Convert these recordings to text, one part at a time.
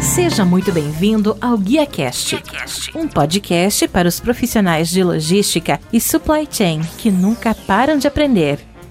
Seja muito bem-vindo ao GuiaCast, um podcast para os profissionais de logística e supply chain que nunca param de aprender.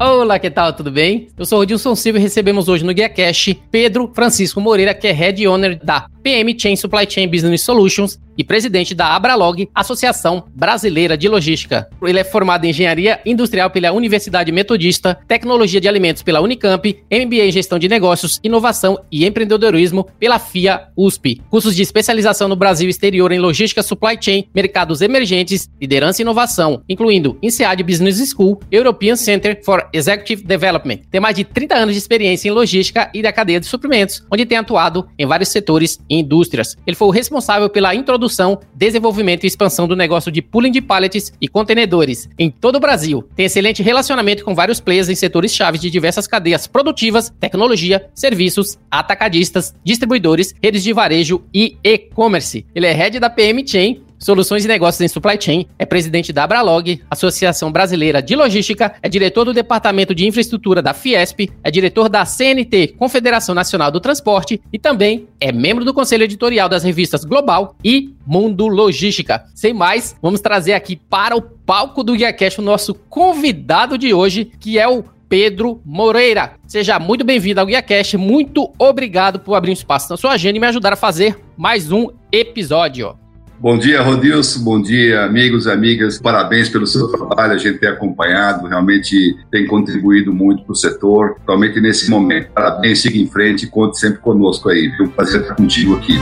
Olá, que tal? Tudo bem? Eu sou o Dilson Silva e recebemos hoje no Guia Cash Pedro Francisco Moreira, que é Head Owner da PM Chain Supply Chain Business Solutions e presidente da Abralog, Associação Brasileira de Logística. Ele é formado em Engenharia Industrial pela Universidade Metodista, Tecnologia de Alimentos pela Unicamp, MBA em Gestão de Negócios, Inovação e Empreendedorismo pela FIA USP. Cursos de especialização no Brasil e exterior em Logística Supply Chain, Mercados Emergentes, Liderança e Inovação, incluindo INSEAD Business School, European Center for Executive Development. Tem mais de 30 anos de experiência em logística e da cadeia de suprimentos, onde tem atuado em vários setores e indústrias. Ele foi o responsável pela introdução, desenvolvimento e expansão do negócio de pooling de pallets e contenedores em todo o Brasil. Tem excelente relacionamento com vários players em setores chaves de diversas cadeias produtivas, tecnologia, serviços, atacadistas, distribuidores, redes de varejo e e-commerce. Ele é head da PM Chain Soluções e Negócios em Supply Chain, é presidente da Abralog, Associação Brasileira de Logística, é diretor do Departamento de Infraestrutura da Fiesp, é diretor da CNT, Confederação Nacional do Transporte, e também é membro do Conselho Editorial das revistas Global e Mundo Logística. Sem mais, vamos trazer aqui para o palco do GuiaCast o nosso convidado de hoje, que é o Pedro Moreira. Seja muito bem-vindo ao GuiaCast. Muito obrigado por abrir um espaço na sua agenda e me ajudar a fazer mais um episódio. Bom dia, Rodilson. Bom dia, amigos amigas. Parabéns pelo seu trabalho. A gente tem acompanhado, realmente tem contribuído muito para o setor, principalmente nesse momento. Parabéns, siga em frente e conte sempre conosco aí. Foi um prazer estar contigo aqui.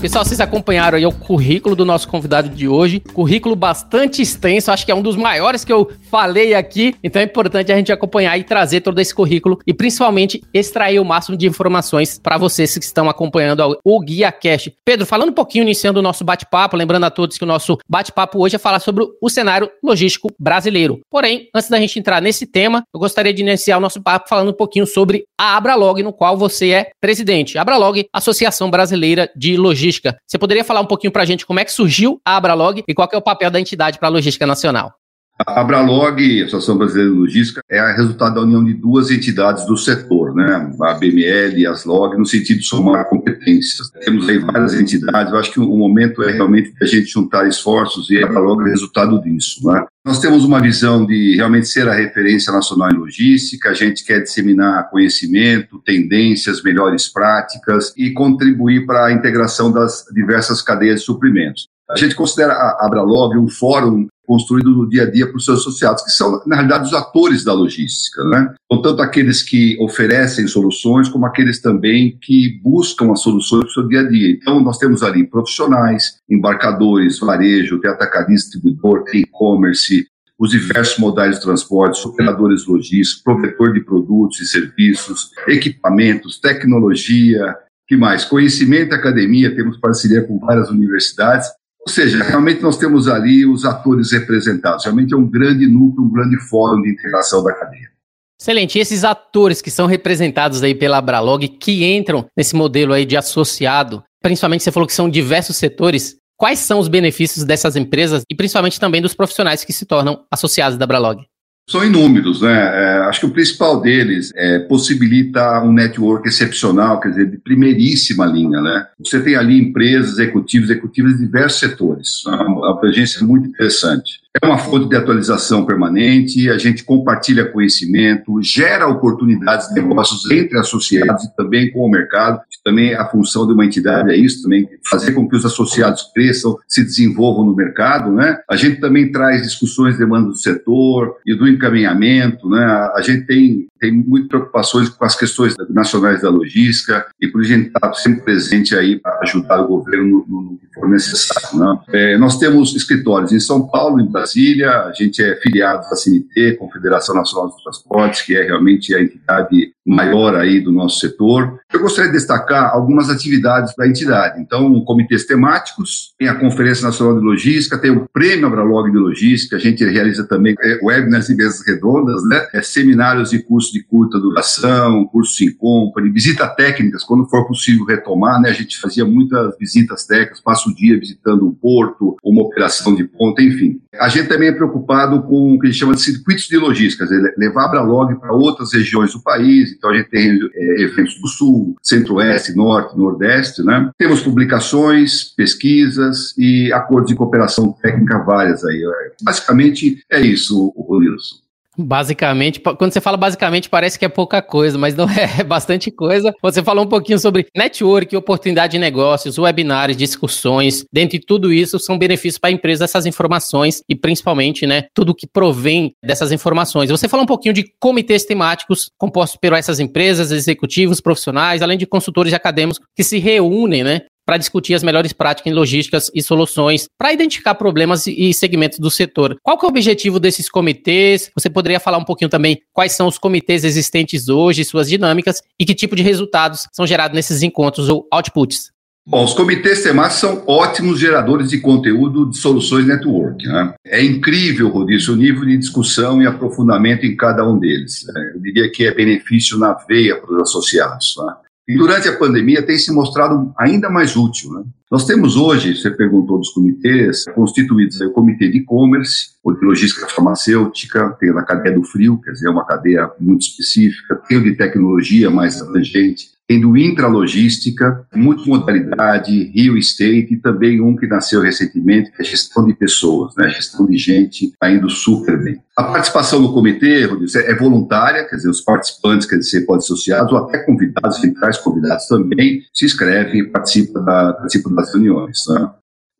Pessoal, vocês acompanharam aí o currículo do nosso convidado de hoje. Currículo bastante extenso, acho que é um dos maiores que eu falei aqui. Então é importante a gente acompanhar e trazer todo esse currículo e principalmente extrair o máximo de informações para vocês que estão acompanhando o Guia Cash. Pedro, falando um pouquinho, iniciando o nosso bate-papo, lembrando a todos que o nosso bate-papo hoje é falar sobre o cenário logístico brasileiro. Porém, antes da gente entrar nesse tema, eu gostaria de iniciar o nosso papo falando um pouquinho sobre a Abralog, no qual você é presidente. Abralog, Associação Brasileira de Logística logística. Você poderia falar um pouquinho para a gente como é que surgiu a Abralog e qual é o papel da entidade para a logística nacional? A Abralog, a Associação Brasileira de Logística, é resultado da união de duas entidades do setor, né? a BML e as LOG, no sentido de somar competências. Temos aí várias entidades, eu acho que o momento é realmente a gente juntar esforços e a Abralog é resultado disso. Né? Nós temos uma visão de realmente ser a referência nacional em logística, a gente quer disseminar conhecimento, tendências, melhores práticas e contribuir para a integração das diversas cadeias de suprimentos. A gente considera a Abralog um fórum construído no dia a dia para os seus associados, que são, na realidade, os atores da logística, né? Então, tanto aqueles que oferecem soluções, como aqueles também que buscam as soluções para o seu dia a dia. Então, nós temos ali profissionais, embarcadores, varejo, atacadista, distribuidor, e-commerce, os diversos modais de transporte, operadores logísticos, provedor de produtos e serviços, equipamentos, tecnologia, que mais? Conhecimento, academia, temos parceria com várias universidades ou seja, realmente nós temos ali os atores representados. Realmente é um grande núcleo, um grande fórum de integração da cadeia. Excelente. E esses atores que são representados aí pela Abralog, que entram nesse modelo aí de associado, principalmente você falou que são diversos setores, quais são os benefícios dessas empresas e principalmente também dos profissionais que se tornam associados da Abralog? São inúmeros, né? É, acho que o principal deles é possibilita um network excepcional, quer dizer, de primeiríssima linha, né? Você tem ali empresas, executivos, executivas de diversos setores. Uma abrangência muito interessante. É uma fonte de atualização permanente, a gente compartilha conhecimento, gera oportunidades de negócios entre associados e também com o mercado. Também a função de uma entidade é isso, também fazer com que os associados cresçam, se desenvolvam no mercado, né? A gente também traz discussões de demanda do setor e do encaminhamento, né? A gente tem tem muitas preocupações com as questões nacionais da logística e por isso a gente está sempre presente aí para ajudar o governo no, no que for necessário. Né? É, nós temos escritórios em São Paulo, em Brasília, a gente é filiado da CNT, Confederação Nacional dos Transportes, que é realmente a entidade maior aí do nosso setor. Eu gostaria de destacar algumas atividades da entidade. Então, comitês temáticos, tem a Conferência Nacional de Logística, tem o Prêmio Abralog de Logística, a gente realiza também é, webinars e mesas redondas, né? É, seminários e cursos de curta duração, cursos em company, visita técnicas, quando for possível retomar, né? A gente fazia muitas visitas técnicas, passa o dia visitando um porto, uma operação de ponta, enfim. A gente também é preocupado com o que a gente chama de circuitos de logística, levar a Abralog para outras regiões do país, então a gente tem é, eventos do Sul, Centro-Oeste, Norte, Nordeste, né? Temos publicações, pesquisas e acordos de cooperação técnica várias aí. Basicamente é isso, Wilson. Basicamente, quando você fala basicamente, parece que é pouca coisa, mas não é, é bastante coisa. Você falou um pouquinho sobre network, oportunidade de negócios, webinários, discussões. Dentro de tudo isso, são benefícios para a empresa essas informações e principalmente, né, tudo que provém dessas informações. Você falou um pouquinho de comitês temáticos compostos por essas empresas, executivos, profissionais, além de consultores acadêmicos que se reúnem, né, para discutir as melhores práticas em logísticas e soluções, para identificar problemas e segmentos do setor. Qual que é o objetivo desses comitês? Você poderia falar um pouquinho também quais são os comitês existentes hoje, suas dinâmicas e que tipo de resultados são gerados nesses encontros ou outputs? Bom, os comitês temáticos são ótimos geradores de conteúdo de soluções network. Né? É incrível, Rodízio, o nível de discussão e aprofundamento em cada um deles. Né? Eu diria que é benefício na veia para os associados. Né? E durante a pandemia tem se mostrado ainda mais útil. Né? Nós temos hoje, você perguntou dos comitês, constituídos o comitê de e-commerce, o de logística farmacêutica, tem a cadeia do frio, quer dizer, é uma cadeia muito específica, tem o de tecnologia mais abrangente, tem do intralogística, multimodalidade, real estate e também um que nasceu recentemente, que é gestão de pessoas, né? gestão de gente, está indo super bem. A participação no comitê, Rodrigo, é voluntária, quer dizer, os participantes, quer dizer, podem ser associados ou até convidados, eventuais convidados também, se inscrevem e participam, da, das reuniões. Né?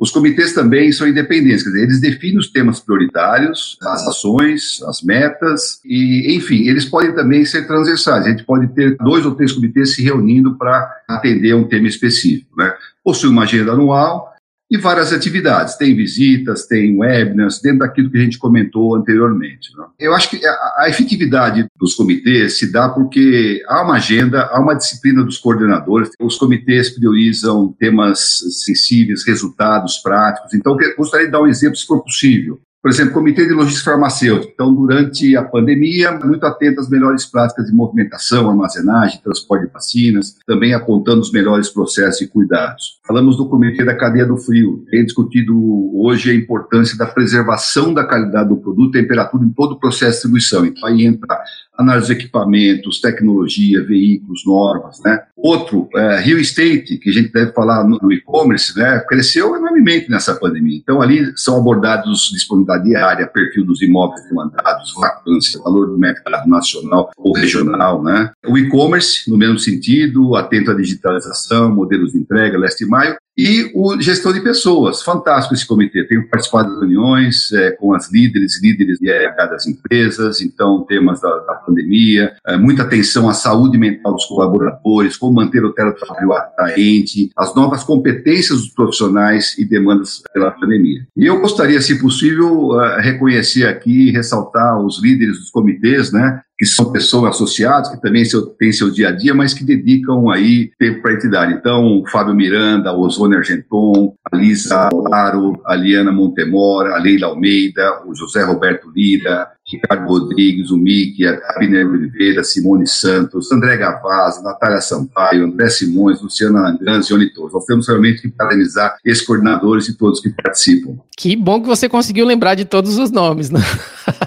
Os comitês também são independentes, quer dizer, eles definem os temas prioritários, as ações, as metas, e, enfim, eles podem também ser transversais. A gente pode ter dois ou três comitês se reunindo para atender um tema específico. Né? Possui uma agenda anual, e várias atividades. Tem visitas, tem webinars, dentro daquilo que a gente comentou anteriormente. Né? Eu acho que a, efetividade dos comitês se dá porque há uma agenda, há uma disciplina dos coordenadores, os comitês priorizam temas sensíveis, resultados práticos. Então, eu gostaria de dar um exemplo, se for possível. Por exemplo, Comitê de Logística Farmacêutica. Então, durante a pandemia, muito atento às melhores práticas de movimentação, armazenagem, transporte de vacinas, também apontando os melhores processos e cuidados. Falamos do Comitê da Cadeia do Frio. Tem discutido hoje a importância da preservação da qualidade do produto, temperatura em todo o processo de distribuição. Então, aí entra análise de equipamentos, tecnologia, veículos, normas, né? Outro, é, real estate, que a gente deve falar no, no e-commerce, né? Cresceu enormemente nessa pandemia. Então, ali são abordados disponibilidade diária, perfil dos imóveis demandados, vacância, valor do mercado nacional ou regional, né? O e-commerce, no mesmo sentido, atento à digitalização, modelos de entrega, leste e maio, e o gestão de pessoas, fantástico esse comitê. Tenho participado das reuniões é, com as líderes e líderes de RH das empresas, então temas da, da pandemia, é, muita atenção à saúde mental dos colaboradores, como manter o teletrabalho atraente, as novas competências dos profissionais e demandas pela pandemia. E eu gostaria, se possível, uh, reconhecer aqui e ressaltar os líderes dos comitês, né, que são pessoas associadas, que também têm seu dia a dia, mas que dedicam aí tempo para a entidade. Então, o Fábio Miranda, o Osônio Argenton, a Lisa Laro, a Liana Montemora, a Leila Almeida, o José Roberto Lira, Ricardo Rodrigues, o Mickey, a Abner Oliveira, Simone Santos, André Gavaz, Natália Sampaio, André Simões, Luciana Angans e Oni Nós temos realmente que parabenizar esses coordenadores e todos que participam. Que bom que você conseguiu lembrar de todos os nomes, né?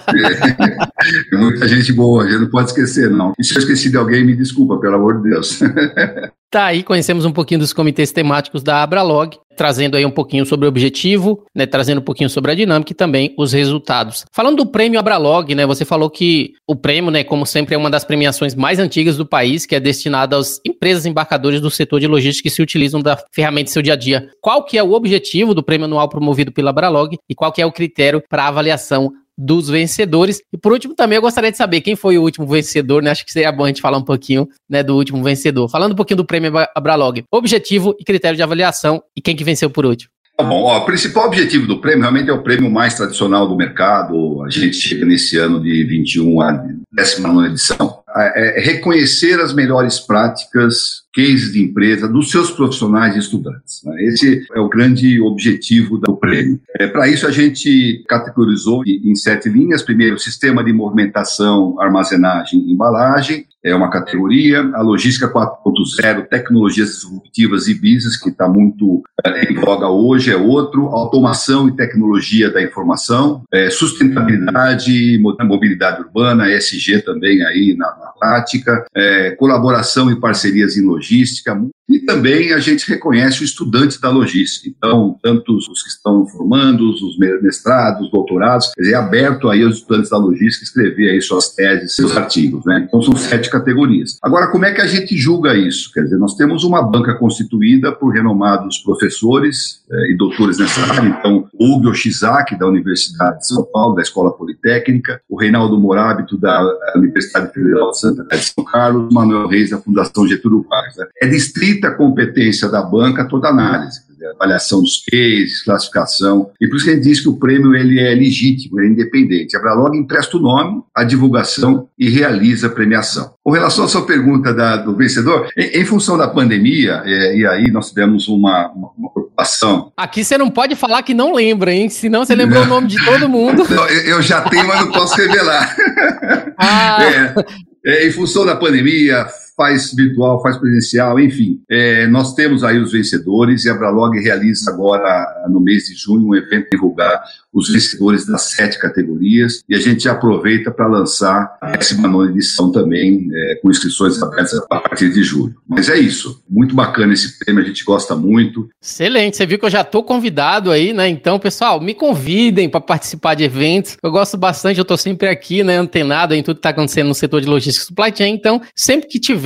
É, muita gente boa, a gente não pode esquecer, não. E se eu esqueci de alguém, me desculpa, pelo amor de Deus. Tá aí, conhecemos um pouquinho dos comitês temáticos da Abralog, trazendo aí um pouquinho sobre o objetivo, né, trazendo um pouquinho sobre a dinâmica e também os resultados. Falando do prêmio Abralog, né, você falou que o prêmio, né, como sempre, é uma das premiações mais antigas do país, que é destinada às empresas embarcadoras do setor de logística que se utilizam da ferramenta em seu dia a dia. Qual que é o objetivo do prêmio anual promovido pela Abralog e qual que é o critério para avaliação dos vencedores. E por último, também eu gostaria de saber quem foi o último vencedor, né? Acho que seria bom a gente falar um pouquinho, né, do último vencedor. Falando um pouquinho do prêmio Abralog, objetivo e critério de avaliação e quem que venceu por último. Tá bom, ó, o principal objetivo do prêmio realmente é o prêmio mais tradicional do mercado. A gente chega nesse ano de 21 a 19 edição. É, reconhecer as melhores práticas, cases de empresa dos seus profissionais e estudantes. Né? Esse é o grande objetivo do prêmio. É, Para isso, a gente categorizou em sete linhas. Primeiro, sistema de movimentação, armazenagem e embalagem é uma categoria, a logística 4.0, tecnologias disruptivas e business, que está muito é, em voga hoje, é outro, automação e tecnologia da informação, é, sustentabilidade, mobilidade urbana, ESG também aí na prática, é, colaboração e parcerias em logística, e também a gente reconhece o estudante da logística. Então, tanto os que estão formando, os mestrados, doutorados, quer dizer, é aberto aí aos estudantes da logística escrever aí suas teses, seus artigos, né? Então, são sete categorias. Agora, como é que a gente julga isso? Quer dizer, nós temos uma banca constituída por renomados professores eh, e doutores nessa área. Então, Hugo Oshizaki, da Universidade de São Paulo, da Escola Politécnica, o Reinaldo Morábito, da Universidade Federal de Santa Cruz de São Carlos, Manuel Reis, da Fundação Getúlio Vargas. Né? É distrita a competência da banca toda análise avaliação dos cases, classificação. E por isso que gente diz que o prêmio ele é legítimo, é independente. A Bralog empresta o nome, a divulgação e realiza a premiação. Com relação à sua pergunta da, do vencedor, em, em, função da pandemia, é, e aí nós tivemos uma, uma, uma, preocupação. Aqui você não pode falar que não lembra, hein? Senão você lembrou o nome de todo mundo. Não, eu já tenho, mas não posso revelar. Ah. É, é, em função da pandemia, faz virtual, faz presencial, enfim. É, nós temos aí os vencedores e a Bralog realiza agora, no mês de junho, um evento divulgar os vencedores das sete categorias e a gente aproveita para lançar a 19 edição também, é, com inscrições abertas a partir de julho. Mas é isso, muito bacana esse prêmio, a gente gosta muito. Excelente, você viu que eu já estou convidado aí, né? Então, pessoal, me convidem para participar de eventos. Eu gosto bastante, eu estou sempre aqui, né, antenado em tudo que está acontecendo no setor de logística e supply chain. Então, sempre que tiver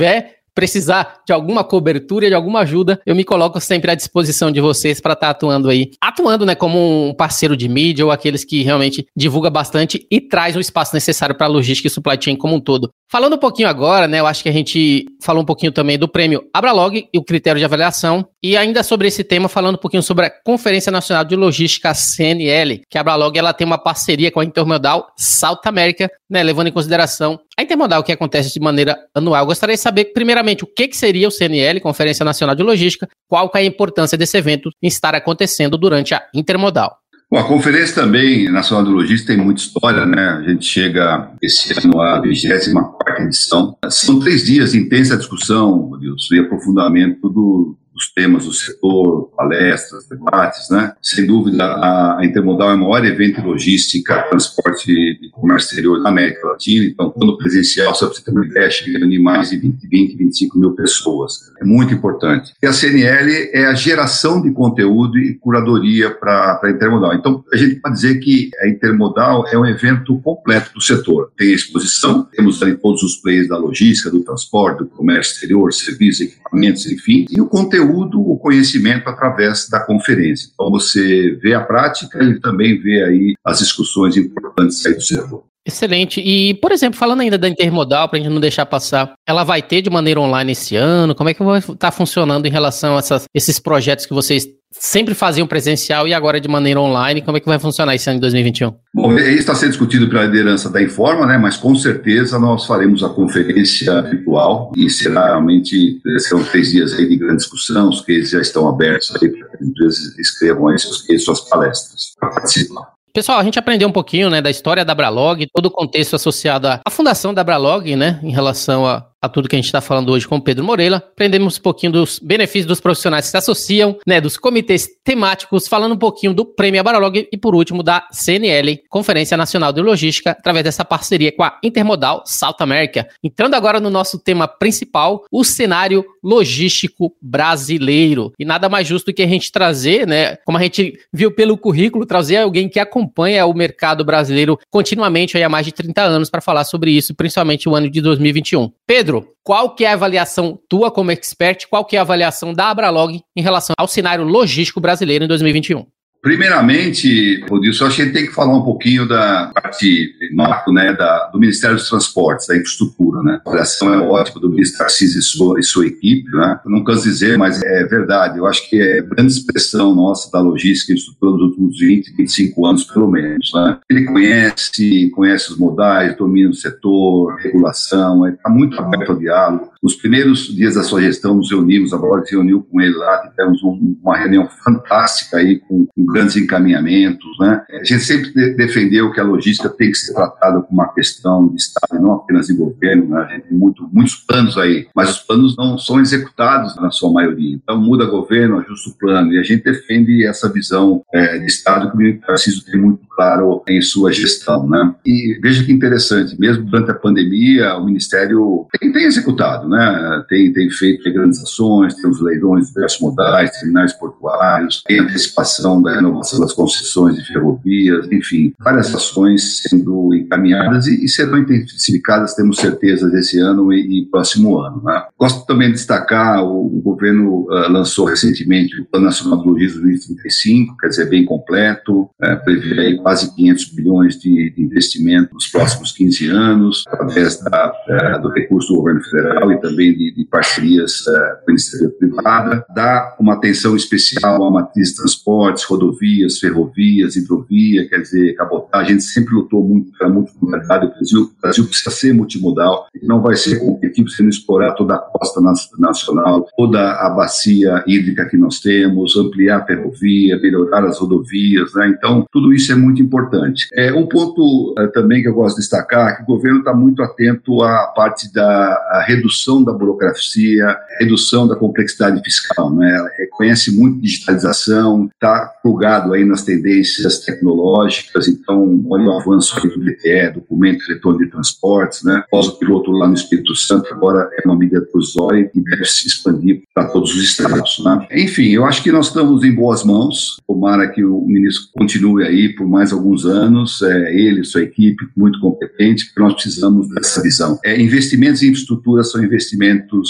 precisar de alguma cobertura, de alguma ajuda, eu me coloco sempre à disposição de vocês para estar tá atuando aí. Atuando, né, como um parceiro de mídia ou aqueles que realmente divulga bastante e traz o espaço necessário para a logística e supply chain como um todo. Falando um pouquinho agora, né, eu acho que a gente falou um pouquinho também do prêmio Abralog e o critério de avaliação, e ainda sobre esse tema, falando um pouquinho sobre a Conferência Nacional de Logística, CNL, que a Abralog ela tem uma parceria com a Intermodal South America, né, levando em consideração a Intermodal que acontece de maneira anual. Eu gostaria de saber, primeiramente, o que, que seria o CNL, Conferência Nacional de Logística, qual é a importância desse evento em estar acontecendo durante a Intermodal. Bom, a Conferência também Nacional de Logística tem muita história, né? A gente chega esse ano à 24 edição. São três dias de intensa discussão, e aprofundamento do, os temas do setor, palestras, debates, né? Sem dúvida, a, Intermodal é o maior evento logística, transporte e comércio exterior da América Latina. Então, quando presencial, só você ter uma ideia, chega em mais de 20, 20, 25 mil pessoas. É muito importante. E a CNL é a geração de conteúdo e curadoria para a Intermodal. Então, a gente pode dizer que a Intermodal é um evento completo do setor. Tem exposição, temos ali todos os players da logística, do transporte, do comércio exterior, serviços, equipamentos, enfim, e o conteúdo conteúdo, o conhecimento através da conferência. Então você vê a prática e também vê aí as discussões importantes aí do setor. Excelente. E, por exemplo, falando ainda da intermodal, para a gente não deixar passar, ela vai ter de maneira online esse ano? Como é que vai estar tá funcionando em relação a essas, esses projetos que vocês sempre faziam presencial e agora de maneira online? Como é que vai funcionar esse ano de 2021? Bom, isso está sendo discutido pela liderança da Informa, né? Mas com certeza nós faremos a conferência virtual e será realmente serão três dias aí de grande discussão. Os cases já estão abertos aí para que as empresas escrevam aí suas palestras para participar. Pessoal, a gente aprendeu um pouquinho, né, da história da Bralog, todo o contexto associado à fundação da Bralog, né, em relação a, a tudo que a gente está falando hoje com o Pedro Moreira. Aprendemos um pouquinho dos benefícios dos profissionais que se associam, né, dos comitês temáticos, falando um pouquinho do Prêmio Abaralog e, por último, da CNL, Conferência Nacional de Logística, através dessa parceria com a Intermodal South America. Entrando agora no nosso tema principal, o cenário logístico brasileiro. E nada mais justo do que a gente trazer, né, como a gente viu pelo currículo, trazer alguém que acompanha o mercado brasileiro continuamente aí há mais de 30 anos para falar sobre isso, principalmente o ano de 2021. Pedro, Pedro, qual que é a avaliação tua como expert, qual que é a avaliação da Abralog em relação ao cenário logístico brasileiro em 2021? Primeiramente, Rodilson, acho que a gente tem que falar um pouquinho da parte macro, né, da, do Ministério dos Transportes, da infraestrutura, né. A avaliação é ótima do ministro Tarcísio e sua, e sua equipe, né. Eu não canso dizer, mas é verdade. Eu acho que é grande expressão nossa da logística e infraestrutura dos últimos 20, 25 anos, pelo menos, né. Ele conhece, conhece os modais, domina o setor, regulação, está muito aberto ao diálogo. Os primeiros dias da sua gestão nos reunimos, agora se reuniu com ele lá, tivemos um, uma reunião fantástica aí com, com, grandes encaminhamentos, né? A gente sempre de, defendeu que a logística tem que ser tratada como uma questão de Estado não apenas de governo, né? A gente tem muito, muitos planos aí, mas os planos não são executados na sua maioria. Então muda governo, ajusta o plano e a gente defende essa visão é, de Estado que o preciso ter muito claro em sua gestão, né? E veja que interessante, mesmo durante a pandemia, o Ministério tem, tem executado, né? Tem, tem feito grandes ações, tem os leilões modais, terminais portuários, tem antecipação da renovação das concessões de ferrovias, enfim, várias ações sendo encaminhadas e, e serão intensificadas, temos certeza, desse ano e, e próximo ano. Né? Gosto também de destacar, o, o governo uh, lançou recentemente o Plano Nacional de Logística 2035, quer dizer, bem completo, uh, prevê quase 500 bilhões de, de investimento nos próximos 15 anos, através da, uh, do recurso do governo federal e também de, de parcerias uh, com a iniciativa privada, dá uma atenção especial à matriz de transportes, rodovias, ferrovias, hidrovia, quer dizer, cabotagem, a gente sempre lutou muito pela multimodalidade, o Brasil, o Brasil precisa ser multimodal, não vai ser competitivo se não explorar toda a costa nacional, toda a bacia hídrica que nós temos, ampliar a ferrovia, melhorar as rodovias, né? então tudo isso é muito importante. É, um ponto uh, também que eu gosto de destacar é que o governo está muito atento à parte da redução da burocracia, redução da complexidade fiscal. Né? Conhece muito digitalização, está plugado aí nas tendências tecnológicas, então olha o avanço do DTE, documento retorno de transportes, né? pós o piloto lá no Espírito Santo, agora é uma medida provisória e deve se expandir para todos os estados. Né? Enfim, eu acho que nós estamos em boas mãos, tomara que o ministro continue aí por mais alguns anos, é, ele, sua equipe, muito competente, porque nós precisamos dessa visão. É, investimentos em infraestrutura são investimentos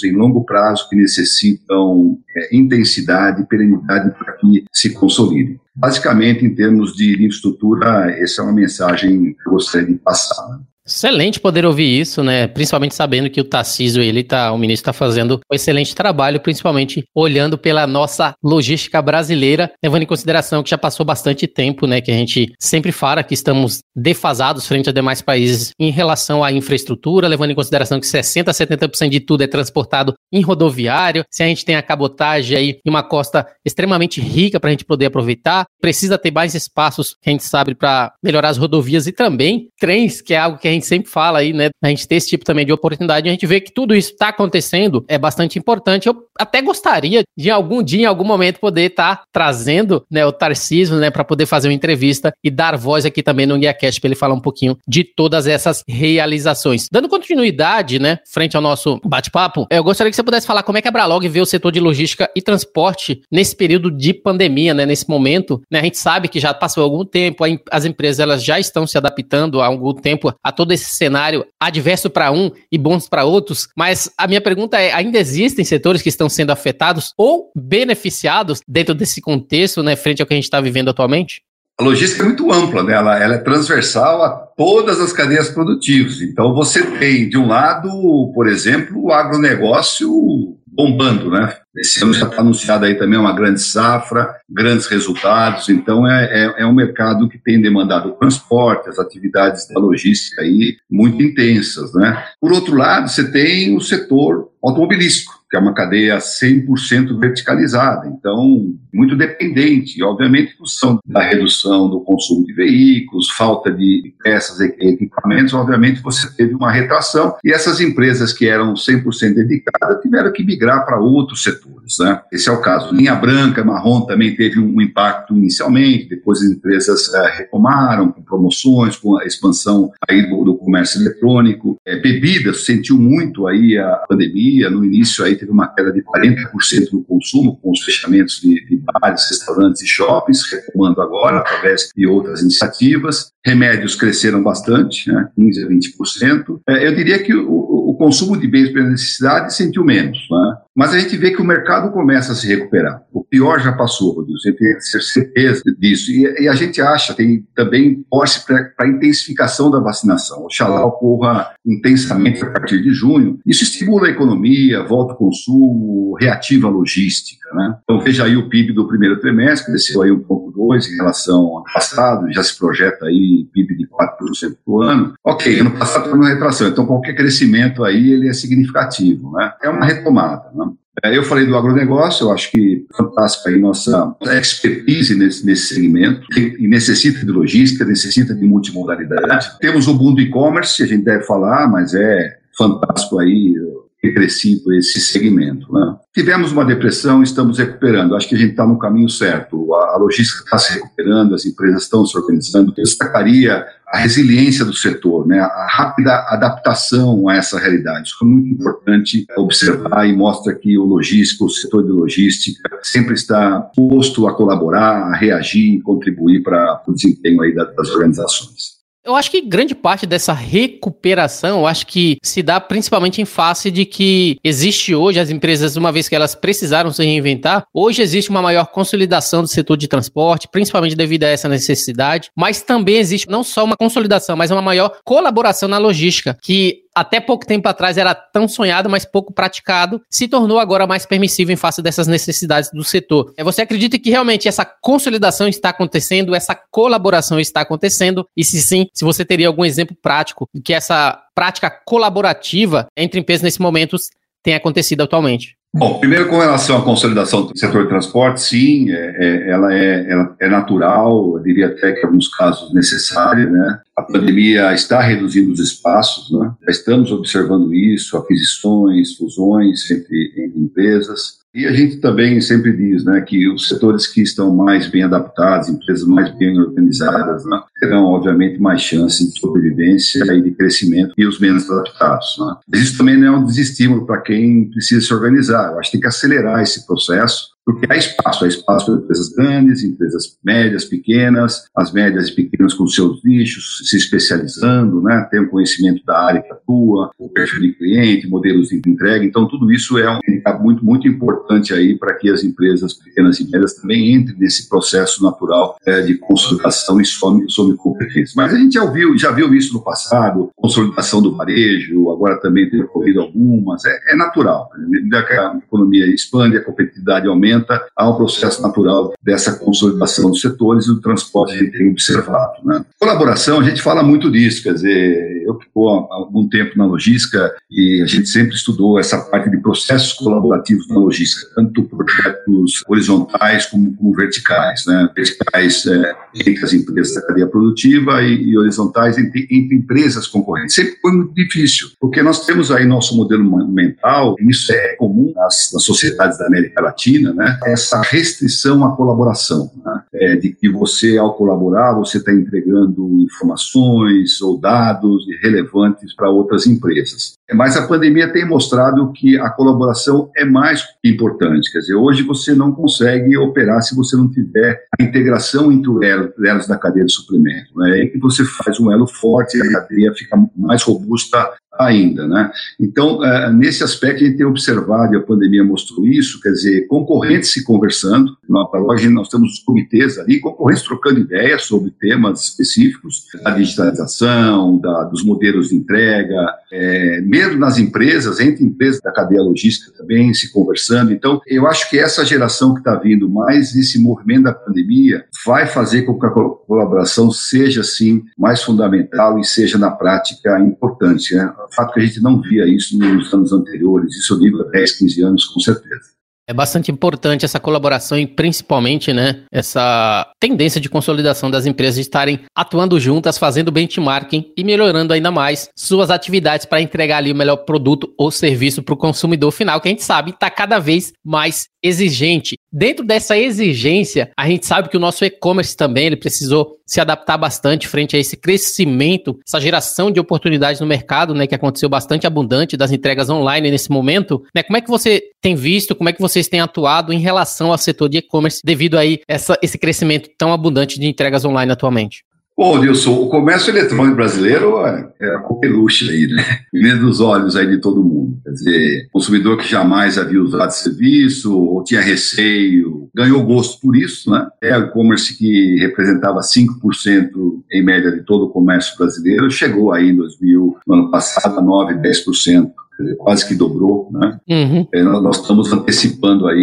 em longo prazo que necessitam é, intensidade e perenidade para que se consolidem. Basicamente, em termos de infraestrutura, essa é uma mensagem que eu gostaria de passar. Excelente poder ouvir isso, né? Principalmente sabendo que o Tarcísio, ele tá, o ministro está fazendo um excelente trabalho, principalmente olhando pela nossa logística brasileira, levando em consideração que já passou bastante tempo, né? Que a gente sempre fala que estamos defasados frente a demais países em relação à infraestrutura, levando em consideração que 60% a 70% de tudo é transportado em rodoviário. Se a gente tem a cabotagem aí em uma costa extremamente rica para a gente poder aproveitar, precisa ter mais espaços, que a gente sabe, para melhorar as rodovias e também trens, que é algo que a gente gente sempre fala aí, né? A gente ter esse tipo também de oportunidade, a gente vê que tudo isso está acontecendo, é bastante importante. Eu até gostaria de algum dia, em algum momento, poder estar tá trazendo né, o Tarcísio, né, para poder fazer uma entrevista e dar voz aqui também no GuiaCast para ele falar um pouquinho de todas essas realizações. Dando continuidade, né, frente ao nosso bate-papo, eu gostaria que você pudesse falar como é que a Bralog vê o setor de logística e transporte nesse período de pandemia, né, nesse momento. Né, a gente sabe que já passou algum tempo, as empresas elas já estão se adaptando há algum tempo a todo esse cenário adverso para um e bons para outros, mas a minha pergunta é: ainda existem setores que estão sendo afetados ou beneficiados dentro desse contexto, né, frente ao que a gente está vivendo atualmente? A logística é muito ampla, né? ela, ela é transversal a todas as cadeias produtivas. Então, você tem, de um lado, por exemplo, o agronegócio bombando, né? Esse ano já está anunciado aí também uma grande safra, grandes resultados, então é, é, é, um mercado que tem demandado transporte, as atividades da logística aí muito intensas, né? Por outro lado, você tem o setor automobilístico, que é uma cadeia 100% verticalizada, então muito dependente, e obviamente, função da redução do consumo de veículos, falta de peças e equipamentos, obviamente você teve uma retração, e essas empresas que eram 100% dedicadas tiveram que migrar para outros setores, né? Esse é o caso. Linha branca, marrom também teve um impacto inicialmente, depois as empresas é, retomaram com promoções, com a expansão aí do, do comércio eletrônico, é, bebidas sentiu muito aí a pandemia, no início aí teve uma queda de 40% no consumo, com os fechamentos de, de bares, restaurantes e shoppings, retomando agora através de outras iniciativas. Remédios cresceram bastante, né, 15% a 20%. É, eu diria que o consumo de bens de necessidade sentiu menos, né? Mas a gente vê que o mercado começa a se recuperar. O pior já passou, Rodrigo, você tem certeza disso. E, e, a gente acha, tem também torce para a intensificação da vacinação. Oxalá ocorra intensamente a partir de junho. Isso estimula a economia, volta ao consumo, reativa a logística. Né? Então veja aí o PIB do primeiro trimestre, desceu aí 1,2 em relação ao ano passado, já se projeta aí PIB de 4% por ano. Ok, ano passado foi uma retração, então qualquer crescimento aí ele é significativo. Né? É uma retomada. Né? É, eu falei do agronegócio, eu acho que fantástica aí nossa expertise nesse, nesse segmento, e necessita de logística, necessita de multimodalidade. Temos o boom do e-commerce, a gente deve falar, mas é fantástico aí ter crescido esse segmento. Né? Tivemos uma depressão, estamos recuperando. Acho que a gente está no caminho certo. A, a logística está se recuperando, as empresas estão se organizando. Eu destacaria a resiliência do setor, né? a rápida adaptação a essa realidade. Isso é muito importante observar e mostra que o logístico, o setor de logística, sempre está posto a colaborar, a reagir e contribuir para o desempenho aí das organizações. Eu acho que grande parte dessa recuperação, eu acho que se dá principalmente em face de que existe hoje as empresas, uma vez que elas precisaram se reinventar, hoje existe uma maior consolidação do setor de transporte, principalmente devido a essa necessidade, mas também existe não só uma consolidação, mas uma maior colaboração na logística, que até pouco tempo atrás era tão sonhado, mas pouco praticado, se tornou agora mais permissível em face dessas necessidades do setor. É, você acredita que realmente essa consolidação está acontecendo, essa colaboração está acontecendo? E se sim, se você teria algum exemplo prático de que essa prática colaborativa entre empresas nesse momento tem acontecido atualmente? Bom, primeiro com relação à consolidação do setor de transporte, sim, é, é, ela, é, ela é natural, eu diria até que em alguns casos necessária, né? A pandemia está reduzindo os espaços, né? já estamos observando isso, aquisições, fusões entre, entre empresas. E a gente também sempre diz né, que os setores que estão mais bem adaptados, empresas mais bem organizadas, né, terão, obviamente, mais chances de sobrevivência e de crescimento e os menos adaptados. Né. Isso também não é um desestímulo para quem precisa se organizar. Eu acho que tem que acelerar esse processo porque há espaço, há espaço para empresas grandes, empresas médias, pequenas, as médias e pequenas com seus nichos, se especializando, né, tem um conhecimento da área que atua, o perfil de cliente, modelos de entrega, então tudo isso é um indicador muito, muito importante aí para que as empresas pequenas e médias também entrem nesse processo natural é, de consolidação e some, some competência. Mas a gente já viu, já viu isso no passado, consolidação do varejo, agora também tem ocorrido algumas, é, é natural, né? a economia expande, a competitividade aumenta, há um processo natural dessa consolidação dos setores e do transporte gente tem observado. Né? Colaboração, a gente fala muito disso, quer dizer, eu estou há algum tempo na logística e a gente sempre estudou essa parte de processos colaborativos na logística, tanto projetos horizontais como, como verticais, né? verticais é, entre as empresas da cadeia produtiva e, e horizontais entre, entre, empresas concorrentes. Sempre foi muito difícil, porque nós temos aí nosso modelo mental, e isso é comum nas, nas sociedades da América Latina, né? Essa restrição à colaboração, né? é, de que você, ao colaborar, você está entregando informações ou dados relevantes para outras empresas. Mas a pandemia tem mostrado que a colaboração é mais importante. Quer dizer, hoje você não consegue operar se você não tiver a integração entre os elos da cadeia de suplemento. Né? É que você faz um elo forte e a cadeia fica mais robusta ainda, né? Então, uh, nesse aspecto, a gente tem observado, e a pandemia mostrou isso, quer dizer, concorrentes se conversando, hoje nós temos comitês ali, concorrentes trocando ideias sobre temas específicos, da digitalização, da, dos modelos de entrega, é, mesmo nas empresas, entre empresas da cadeia logística também, se conversando. Então, eu acho que essa geração que está vindo, mais esse movimento da pandemia, vai fazer com que a colaboração seja, assim, mais fundamental e seja, na prática, importante, né? O fato que a gente não via isso nos anos anteriores, isso eu digo há 10, 15 anos, com certeza. É bastante importante essa colaboração e principalmente, né, essa tendência de consolidação das empresas estarem atuando juntas, fazendo benchmarking e melhorando ainda mais suas atividades para entregar ali o melhor produto ou serviço para o consumidor final, que a gente sabe está cada vez mais exigente. Dentro dessa exigência, a gente sabe que o nosso e-commerce também ele precisou se adaptar bastante frente a esse crescimento, essa geração de oportunidades no mercado, né, que aconteceu bastante abundante das entregas online nesse momento. Né, como é que você tem visto, como é que vocês têm atuado em relação ao setor de e-commerce devido aí essa, esse crescimento tão abundante de entregas online atualmente? Bom, Nilson, o comércio eletrônico brasileiro é, é coqueluche aí, né? Vendo dos olhos aí de todo mundo. Quer dizer, consumidor que jamais havia usado serviço ou tinha receio, ganhou gosto por isso, né? É o e-commerce que representava 5% em média de todo o comércio brasileiro, chegou aí em 2000, no ano passado, a 9, 10% quase que dobrou, né? Uhum. É, nós estamos antecipando aí,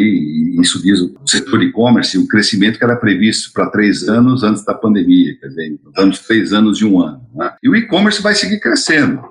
e isso diz o setor e-commerce, o crescimento que era previsto para três anos antes da pandemia, quer dizer, estamos três anos de um ano. Né? E o e-commerce vai seguir crescendo.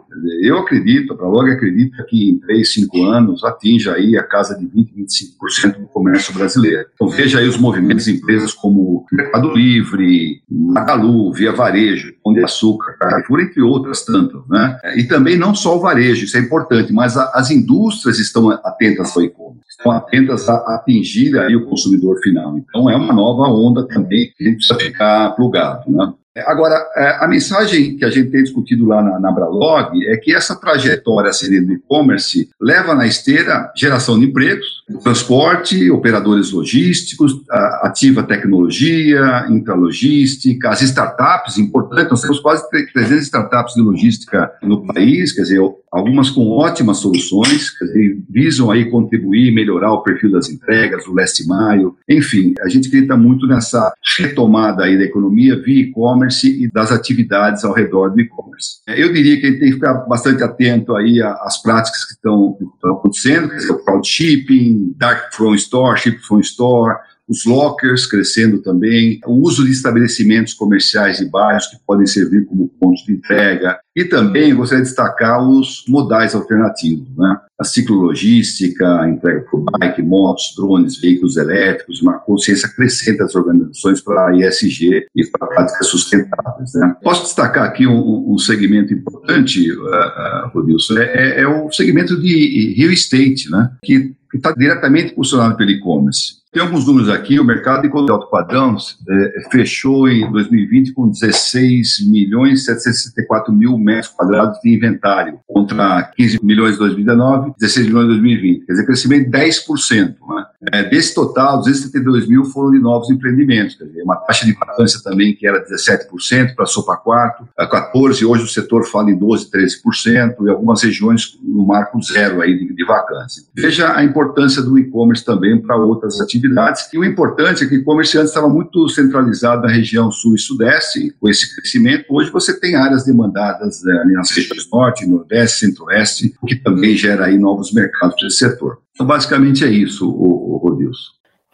Eu acredito, a Prolog acredita que em 3, 5 anos atinja aí a casa de 20, 25% do comércio brasileiro. Então veja aí os movimentos de empresas como Mercado Livre, Magalu, Via Varejo, Pão de Açúcar, Carrefour, entre outras tantas. Né? E também não só o varejo, isso é importante, mas a, as indústrias estão atentas ao e-commerce, estão atentas a atingir aí o consumidor final. Então é uma nova onda também que a gente precisa ficar plugado. Né? Agora, é, a mensagem que a gente tem discutido lá na, na Bralog é que essa trajetória do e-commerce leva na esteira geração de empregos, transporte, operadores logísticos, ativa tecnologia, intralogística, as startups, importante, nós temos quase 300 startups de logística no país, quer dizer, algumas com ótimas soluções, quer dizer, visam aí contribuir melhorar o perfil das entregas, o last mile, enfim, a gente acredita muito nessa retomada aí da economia via e-commerce e das atividades ao redor do e-commerce. Eu diria que a gente tem que ficar bastante atento aí às práticas que estão, acontecendo, quer dizer, o crowdshipping, dark from store, ship from store, os lockers crescendo também, o uso de estabelecimentos comerciais de bairros que podem servir como pontos de entrega, e também gostaria de destacar os modais alternativos, né? a ciclologística, a entrega por bike, motos, drones, veículos elétricos, uma consciência crescente das organizações para a ESG e para práticas sustentáveis. Né? Posso destacar aqui um, um segmento importante, uh, uh, Rodilson, é, é, é, o segmento de real estate, né? que está diretamente impulsionado pelo e-commerce. Tem alguns números aqui, o mercado de conteúdo alto padrão é, fechou em 2020 com 16 milhões 764 mil metros quadrados de inventário, contra 15 milhões em 2019, 16 milhões em 2020. Quer dizer, crescimento de 10%. Né? É, desse total, 272 mil foram de novos empreendimentos, quer dizer, uma taxa de vacância também que era 17%, passou para 4%, 14%, hoje o setor fala em 12%, 13%, e algumas regiões no marco zero aí de, de vacância. Veja a importância do e-commerce também para outras atividades, e o importante é que o e-commerce antes estava muito centralizado na região sul e sudeste, com esse crescimento, hoje você tem áreas demandadas é, nas regiões norte, nordeste, centro-oeste, o que também gera aí novos mercados para esse setor. Então, basicamente é isso, o, o.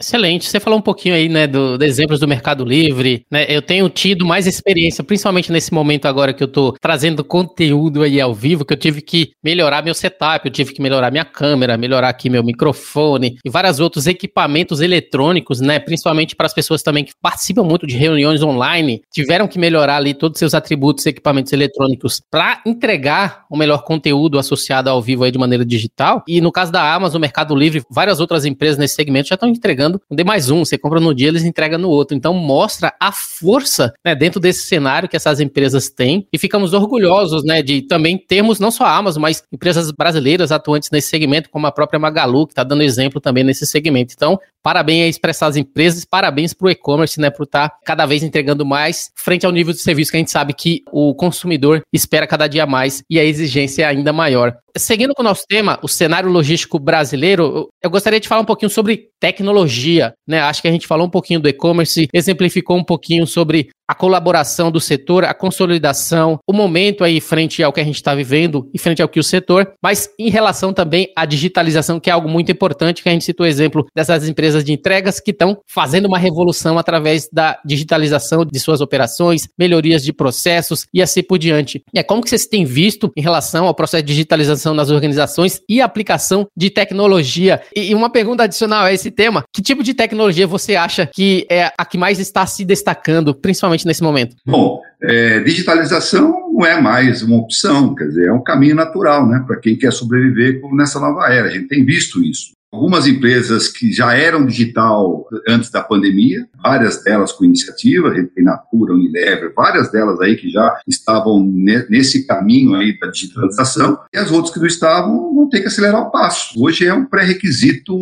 Excelente. Você falou um pouquinho aí, né, do, do, exemplos do Mercado Livre, né? Eu tenho tido mais experiência, principalmente nesse momento agora que eu tô trazendo conteúdo aí ao vivo, que eu tive que melhorar meu setup, eu tive que melhorar minha câmera, melhorar aqui meu microfone e vários outros equipamentos eletrônicos, né? Principalmente para as pessoas também que participam muito de reuniões online, tiveram que melhorar ali todos os seus atributos e equipamentos eletrônicos para entregar o melhor conteúdo associado ao vivo aí de maneira digital. E no caso da Amazon, Mercado Livre, várias outras empresas nesse segmento já estão entregando entregando um mais um. Você compra no dia, eles entregam no outro. Então mostra a força né, dentro desse cenário que essas empresas têm e ficamos orgulhosos né, de também termos não só a Amazon, mas empresas brasileiras atuantes nesse segmento, como a própria Magalu, que está dando exemplo também nesse segmento. Então, parabéns para essas empresas, parabéns para o e-commerce, né, por estar tá cada vez entregando mais frente ao nível de serviço que a gente sabe que o consumidor espera cada dia mais e a exigência é ainda maior. Seguindo com o nosso tema, o cenário logístico brasileiro, eu gostaria de falar um pouquinho sobre tecnologia, né? Acho que a gente falou um pouquinho do e-commerce, exemplificou um pouquinho sobre a colaboração do setor, a consolidação, o momento aí frente ao que a gente está vivendo e frente ao que o setor, mas em relação também à digitalização, que é algo muito importante, que a gente citou o exemplo dessas empresas de entregas que estão fazendo uma revolução através da digitalização de suas operações, melhorias de processos e assim por diante. É como que vocês têm visto em relação ao processo de digitalização nas organizações e aplicação de tecnologia? E uma pergunta adicional a esse tema, que tipo de tecnologia você acha que é a que mais está se destacando, principalmente nesse momento? Bom, é, digitalização não é mais uma opção, quer dizer, é um caminho natural, né, para quem quer sobreviver nessa nova era. A gente tem visto isso. Algumas empresas que já eram digital antes da pandemia, várias delas com iniciativa, Natura, Unilever, várias delas aí que já estavam nesse caminho aí da digitalização, e as outras que não estavam vão ter que acelerar o passo. Hoje é um pré-requisito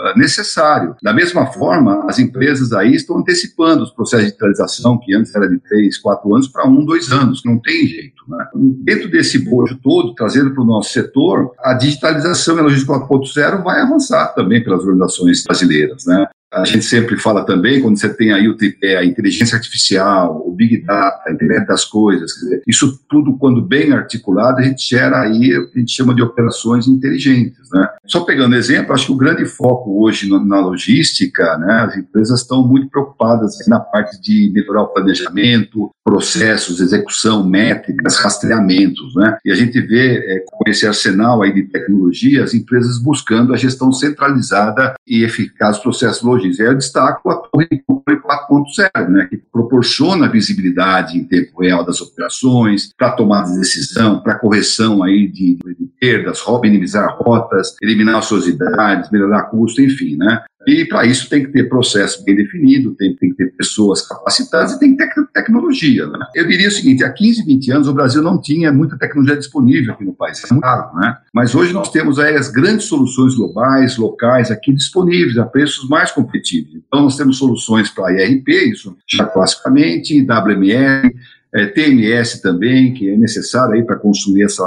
ah, necessário. Da mesma forma, as empresas aí estão antecipando os processos de digitalização, que antes era de três, quatro anos, para um, dois anos, não tem jeito. Né? Dentro desse bojo todo, trazendo para o nosso setor, a digitalização e a logística 4.0 vai avançar também pelas organizações brasileiras. Né? A gente sempre fala também, quando você tem aí o tripé, a inteligência artificial, o Big Data, a internet das coisas, dizer, isso tudo, quando bem articulado, a gente gera aí o que a gente chama de operações inteligentes. Né? Só pegando exemplo, acho que o grande foco hoje na logística, né, as empresas estão muito preocupadas na parte de melhorar o planejamento, processos, execução, métricas, rastreamentos. Né? E a gente vê, é, com esse arsenal aí de tecnologia, as empresas buscando a gestão centralizada e eficaz dos processos logísticos Aí eu destaco a Torre de Controle 4.0, né, que proporciona visibilidade em tempo real das operações, para tomada de decisão, para correção aí de, de perdas, minimizar rotas, eliminar ociosidades, melhorar custo, enfim, né? E para isso tem que ter processo bem definido, tem, tem que ter pessoas capacitadas e tem que ter tecnologia. Né? Eu diria o seguinte: há 15, 20 anos o Brasil não tinha muita tecnologia disponível aqui no país, é muito caro, né? Mas hoje nós temos aí as grandes soluções globais, locais, aqui disponíveis a preços mais competitivos. Então nós temos soluções para IRP, isso já classicamente, WML, é, TMS também, que é necessário aí para construir essa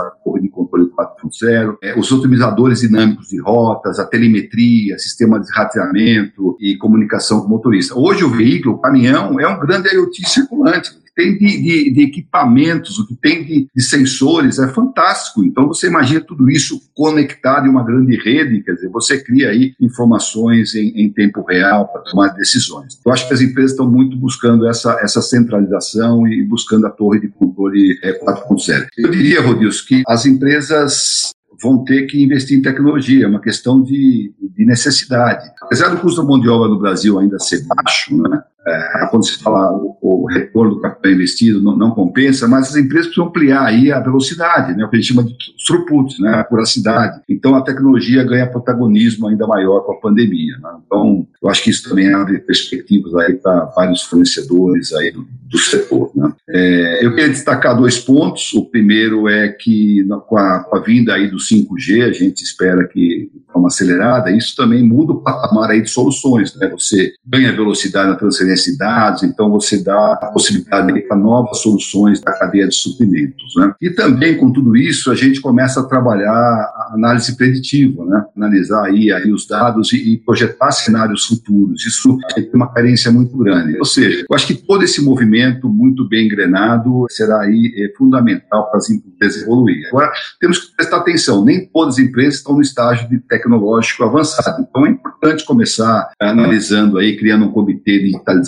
controle 4.0, é, os otimizadores dinâmicos de rotas, a telemetria, sistema de rateamento e comunicação com o motorista. Hoje o veículo, o caminhão, é um grande IoT circulante tem de, de, de equipamentos, o que tem de, de, sensores, é fantástico. Então você imagina tudo isso conectado em uma grande rede, quer dizer, você cria aí informações em, em tempo real para tomar decisões. Eu acho que as empresas estão muito buscando essa, essa centralização e buscando a torre de controle é, 4.0. Eu diria, Rodilson, que as empresas vão ter que investir em tecnologia, é uma questão de, de necessidade. Apesar do custo da mão de obra no Brasil ainda ser baixo, né, é, quando se fala o, o, retorno do capital investido não, não, compensa, mas as empresas precisam ampliar aí a velocidade, né, o que a gente chama de throughput, né, a curacidade. Então a tecnologia ganha protagonismo ainda maior com a pandemia. Né? Então eu acho que isso também abre perspectivas aí para vários fornecedores aí do, do setor. Né? É, eu queria destacar dois pontos. O primeiro é que com a, com a vinda aí do 5G, a gente espera que forma acelerada, isso também muda o patamar aí de soluções. Né? Você ganha velocidade na transferência necessidades, então você dá a possibilidade para novas soluções da cadeia de suprimentos. Né? E também, com tudo isso, a gente começa a trabalhar a análise preditiva, né? analisar aí, aí os dados e, e projetar cenários futuros. Isso tem uma carência muito grande. Ou seja, eu acho que todo esse movimento muito bem engrenado será aí é, fundamental para as empresas evoluir. Agora, temos que prestar atenção, nem todas as empresas estão no estágio de tecnológico avançado. Então, é importante começar analisando aí, criando um comitê de digitalização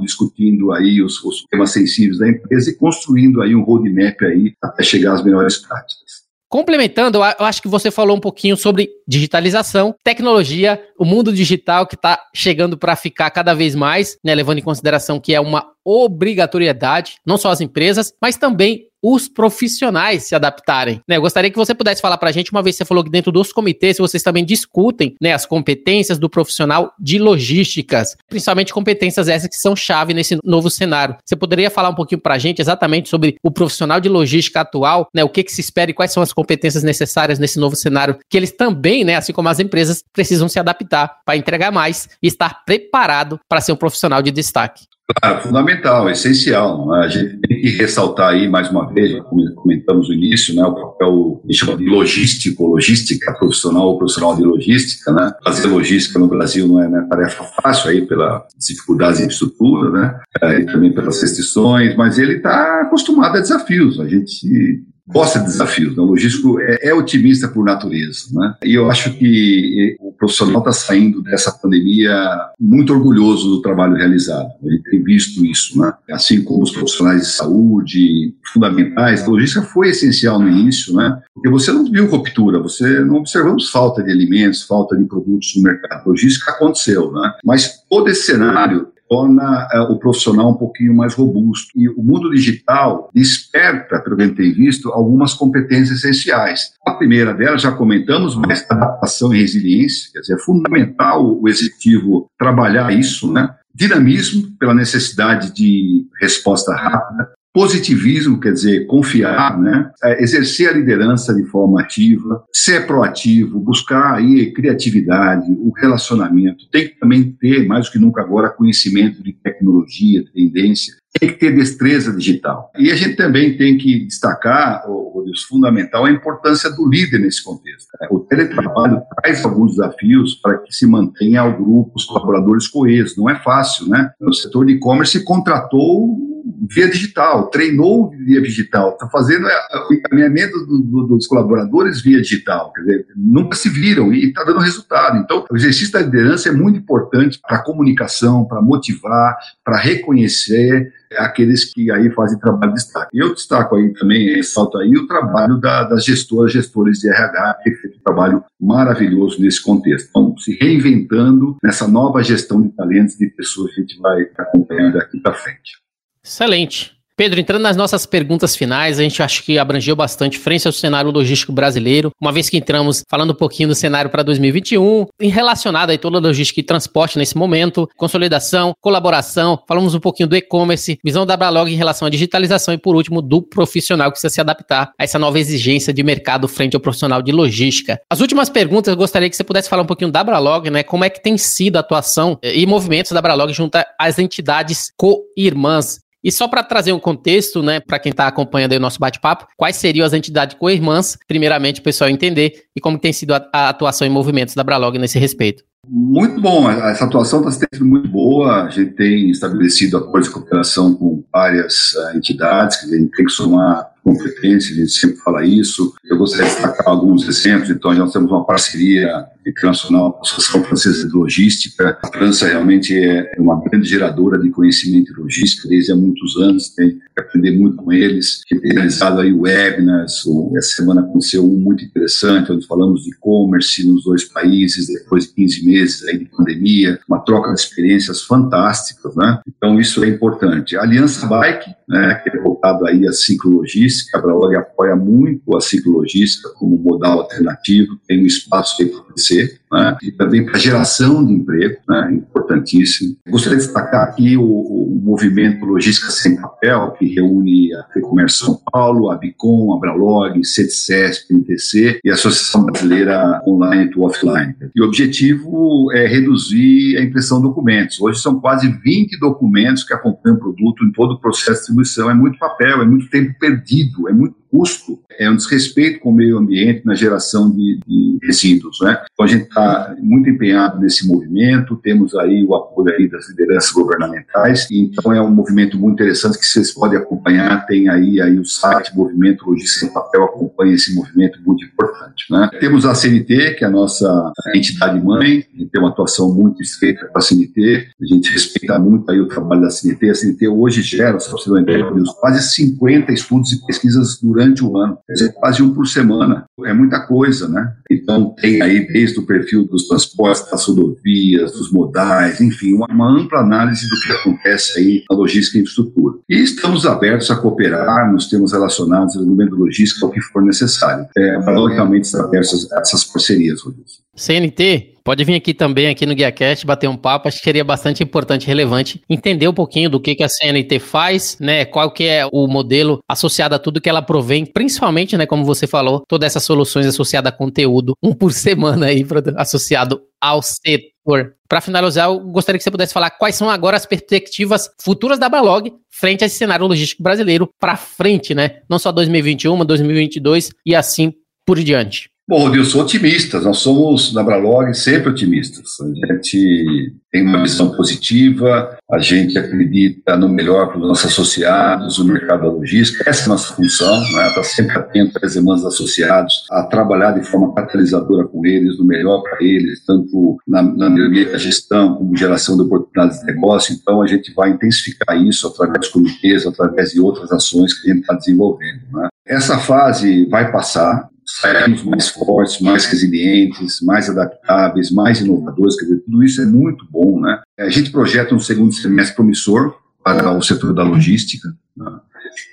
discutindo aí os, os temas sensíveis da empresa e construindo aí um roadmap aí até chegar às melhores práticas. Complementando, eu acho que você falou um pouquinho sobre digitalização, tecnologia, o mundo digital que está chegando para ficar cada vez mais, né, levando em consideração que é uma obrigatoriedade, não só as empresas, mas também os profissionais se adaptarem. Né? Eu gostaria que você pudesse falar para a gente, uma vez você falou que dentro dos comitês vocês também discutem né, as competências do profissional de logísticas, principalmente competências essas que são chave nesse novo cenário. Você poderia falar um pouquinho para a gente exatamente sobre o profissional de logística atual, né, o que, que se espera e quais são as competências necessárias nesse novo cenário, que eles também, né, assim como as empresas, precisam se adaptar para entregar mais e estar preparado para ser um profissional de destaque. Claro, fundamental, essencial. É? A gente tem que ressaltar aí, mais uma vez, como comentamos no início, né, o papel que chama de logístico, logística profissional ou profissional de logística. Né? Fazer logística no Brasil não é, não é tarefa fácil aí pelas dificuldades de estrutura, né? É, e também pelas restrições, mas ele está acostumado a desafios. A gente gosta de desafios. Né? O logístico é, é, otimista por natureza. Né? E eu acho que o profissional está saindo dessa pandemia muito orgulhoso do trabalho realizado. A gente tem visto isso. Né? Assim como os profissionais de saúde fundamentais, a logística foi essencial no início, né? porque você não viu ruptura, você não observamos falta de alimentos, falta de produtos no mercado. A logística aconteceu. Né? Mas todo esse cenário torna uh, o profissional um pouquinho mais robusto. E o mundo digital desperta, pelo que gente tem visto, algumas competências essenciais. A primeira delas, já comentamos, mas adaptação e resiliência, quer dizer, é fundamental o executivo trabalhar isso, né? Dinamismo, pela necessidade de resposta rápida, Positivismo quer dizer confiar, né? É, exercer a liderança de forma ativa, ser proativo, buscar aí criatividade, o relacionamento. Tem que também ter, mais do que nunca agora, conhecimento de tecnologia, tendência. Tem que ter destreza digital. E a gente também tem que destacar, Rodrigo, fundamental, a importância do líder nesse contexto. O teletrabalho traz alguns desafios para que se mantenha o grupo, os colaboradores coesos. Não é fácil, né? O setor de e-commerce contratou via digital, treinou via digital, está fazendo é, o encaminhamento do, do, dos colaboradores via digital, quer dizer, nunca se viram e está dando resultado. Então, o exercício da liderança é muito importante para a comunicação, para motivar, para reconhecer aqueles que aí fazem trabalho de destaque. Eu destaco aí também, ressalto aí o trabalho da, das gestoras, gestores de RH, que fez um trabalho maravilhoso nesse contexto. Então, se reinventando nessa nova gestão de talentos de pessoas que a gente vai acompanhando daqui para frente. Excelente. Pedro, entrando nas nossas perguntas finais, a gente acha que abrangeu bastante frente ao cenário logístico brasileiro, uma vez que entramos falando um pouquinho do cenário para 2021, em relacionado a toda a logística e transporte nesse momento, consolidação, colaboração, falamos um pouquinho do e-commerce, visão da Abralog em relação à digitalização e, por último, do profissional que precisa se adaptar a essa nova exigência de mercado frente ao profissional de logística. As últimas perguntas, eu gostaria que você pudesse falar um pouquinho da Abralog, né? Como é que tem sido a atuação e movimentos da Abralog junto às entidades co-irmãs e só para trazer um contexto, né, para quem está acompanhando o nosso bate-papo, quais seriam as entidades co-irmãs, primeiramente o pessoal entender, e como tem sido a, a atuação em movimentos da Bralog nesse respeito. Muito bom, essa atuação está sendo muito boa. A gente tem estabelecido acordos de cooperação com várias uh, entidades, que a gente tem que somar competência, a gente sempre fala isso. Eu gostaria de destacar alguns exemplos. Então, nós temos uma parceria internacional com a Associação Francesa de Logística. A França realmente é uma grande geradora de conhecimento em logística desde há muitos anos, tem que aprender muito com eles. Tem realizado aí webinars, essa semana aconteceu um muito interessante, onde falamos de e-commerce nos dois países, depois de 15 meses aí de pandemia, uma troca de experiências fantásticas, né? Então, isso é importante. A Aliança Bike, né, que é voltado aí à ciclologística, a Braulog apoia muito a ciclologística como modal alternativo, tem um espaço para crescer, né, e também para geração de emprego, né, importantíssimo. Gostaria de destacar aqui o, o, movimento Logística Sem Papel, que reúne a FEComércio São Paulo, a Bicom, a Bralog, CETCESP, NTC e a Associação Brasileira Online to Offline. E o objetivo é reduzir a impressão de documentos. Hoje são quase 20 documentos que acompanham o produto em todo o processo de distribuição. É muito papel, é muito tempo perdido, é muito custo, é um desrespeito com o meio ambiente na geração de, de resíduos. Né? Então a gente está muito empenhado nesse movimento, temos aí o apoio aí das lideranças governamentais, então é um movimento muito interessante que vocês podem acompanhar, tem aí, aí o site Movimento Logística em Papel, acompanha esse movimento muito importante. Né? Temos a CNT, que é a nossa entidade mãe, a gente tem uma atuação muito estreita com a CNT, a gente respeita muito aí o trabalho da CNT, a CNT hoje gera, só para você uma ideia, quase 50 estudos e pesquisas durante durante o ano. Quer dizer, quase um por semana. É muita coisa, né? Então, tem aí desde o perfil dos transportes, das rodovias, dos modais, enfim, uma, uma ampla análise do que acontece aí na logística e infraestrutura. E estamos abertos a cooperar nos temas relacionados ao desenvolvimento logístico, ao que for necessário. É, realmente está aberto a essas parcerias, Rodrigo. CNT, pode vir aqui também, aqui no GuiaCast, bater um papo. Acho que seria bastante importante e relevante entender um pouquinho do que, que a CNT faz, né? Qual que é o modelo associado a tudo que ela provém, principalmente, né, como você falou, todas essas soluções associadas a conteúdo, um por semana aí, associado ao setor. Para finalizar, eu gostaria que você pudesse falar quais são agora as perspectivas futuras da Balog frente a esse cenário logístico brasileiro para frente, né? Não só 2021, mas 2022 e assim por diante. Bom, eu sou otimista. Nós somos, na Bralog, sempre otimistas. A gente tem uma visão positiva, a gente acredita no melhor para os nossos associados, o mercado da logística. Essa é a nossa função, né? estar sempre atento às demandas dos associados, a trabalhar de forma catalisadora com eles, no melhor para eles, tanto na, na gestão, como geração de oportunidades de negócio. Então, a gente vai intensificar isso através dos comitês, através de outras ações que a gente está desenvolvendo. Né? Essa fase vai passar, sairemos mais fortes, mais resilientes, mais adaptáveis, mais inovadores, quer dizer, tudo isso é muito bom, né? A gente projeta um segundo semestre promissor para o setor da logística, né?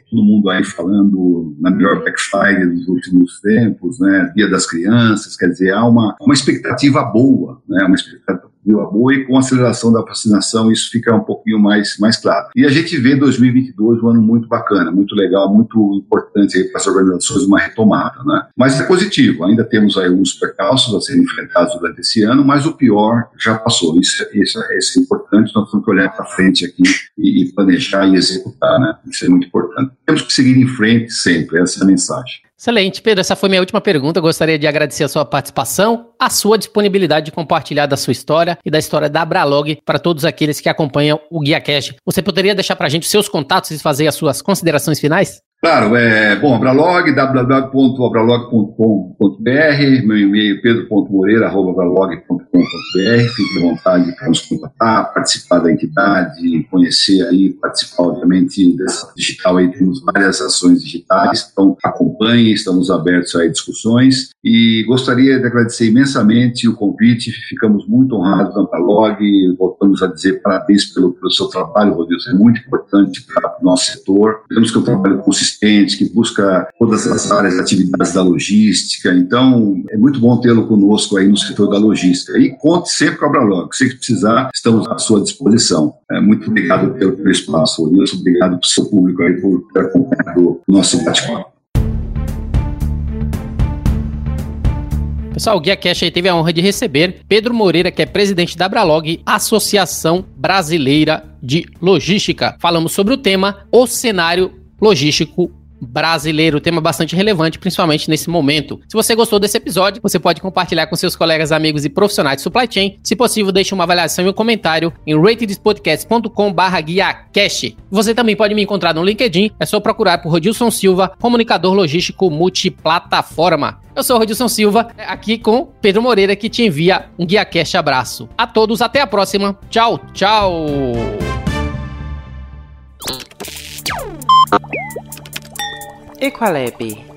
todo mundo aí falando na melhor Black Friday dos últimos tempos, né, Dia das Crianças, quer dizer, há uma, uma expectativa boa, né, uma expectativa boa e com a aceleração da vacinação isso fica um pouquinho mais, mais claro. E a gente vê 2022 um ano muito bacana, muito legal, muito importante para as organizações, uma retomada, né? Mas é positivo, ainda temos aí alguns percalços a serem enfrentados durante esse ano, mas o pior já passou, isso, isso, isso é importante, nós temos que olhar para frente aqui e, e planejar e executar, né? Isso é muito importante. Temos que seguir em frente sempre, essa é a mensagem. Excelente, Pedro. Essa foi minha última pergunta. Eu gostaria de agradecer a sua participação, a sua disponibilidade de compartilhar da sua história e da história da Abralog para todos aqueles que acompanham o Guia Cash. Você poderia deixar para a gente os seus contatos e fazer as suas considerações finais? Claro, é, bom, Abralog, www.abralog.com.br, meu e-mail pedro.moreira.abralog.com.br, fique à vontade para nos contatar, participar da entidade, conhecer aí, participar, obviamente, dessa digital aí, temos várias ações digitais, então acompanhe, estamos abertos a discussões. E gostaria de agradecer imensamente o convite, ficamos muito honrados na Abralog, voltamos a dizer parabéns pelo, pelo seu trabalho, Rodrigo, é muito importante para o nosso setor, temos que um trabalho consistente que busca todas as áreas de atividades da logística. Então, é muito bom tê-lo conosco aí no setor da logística. E conte sempre com a Abralog. Se precisar, estamos à sua disposição. É, muito obrigado pelo, pelo espaço, Wilson. Obrigado para o seu público aí por ter acompanhado o nosso bate-papo. Pessoal, o Guia Cash aí teve a honra de receber Pedro Moreira, que é presidente da Abralog, Associação Brasileira de Logística. Falamos sobre o tema O Cenário logístico brasileiro, tema bastante relevante, principalmente nesse momento. Se você gostou desse episódio, você pode compartilhar com seus colegas, amigos e profissionais de supply chain. Se possível, deixe uma avaliação e um comentário em ratedspodcast.com/guiacast. Você também pode me encontrar no LinkedIn, é só procurar por Rodilson Silva, comunicador logístico multiplataforma. Eu sou o Rodilson Silva, aqui com Pedro Moreira, que te envia um GuiaCast abraço. A todos, até a próxima. Tchau, tchau! Equalabi.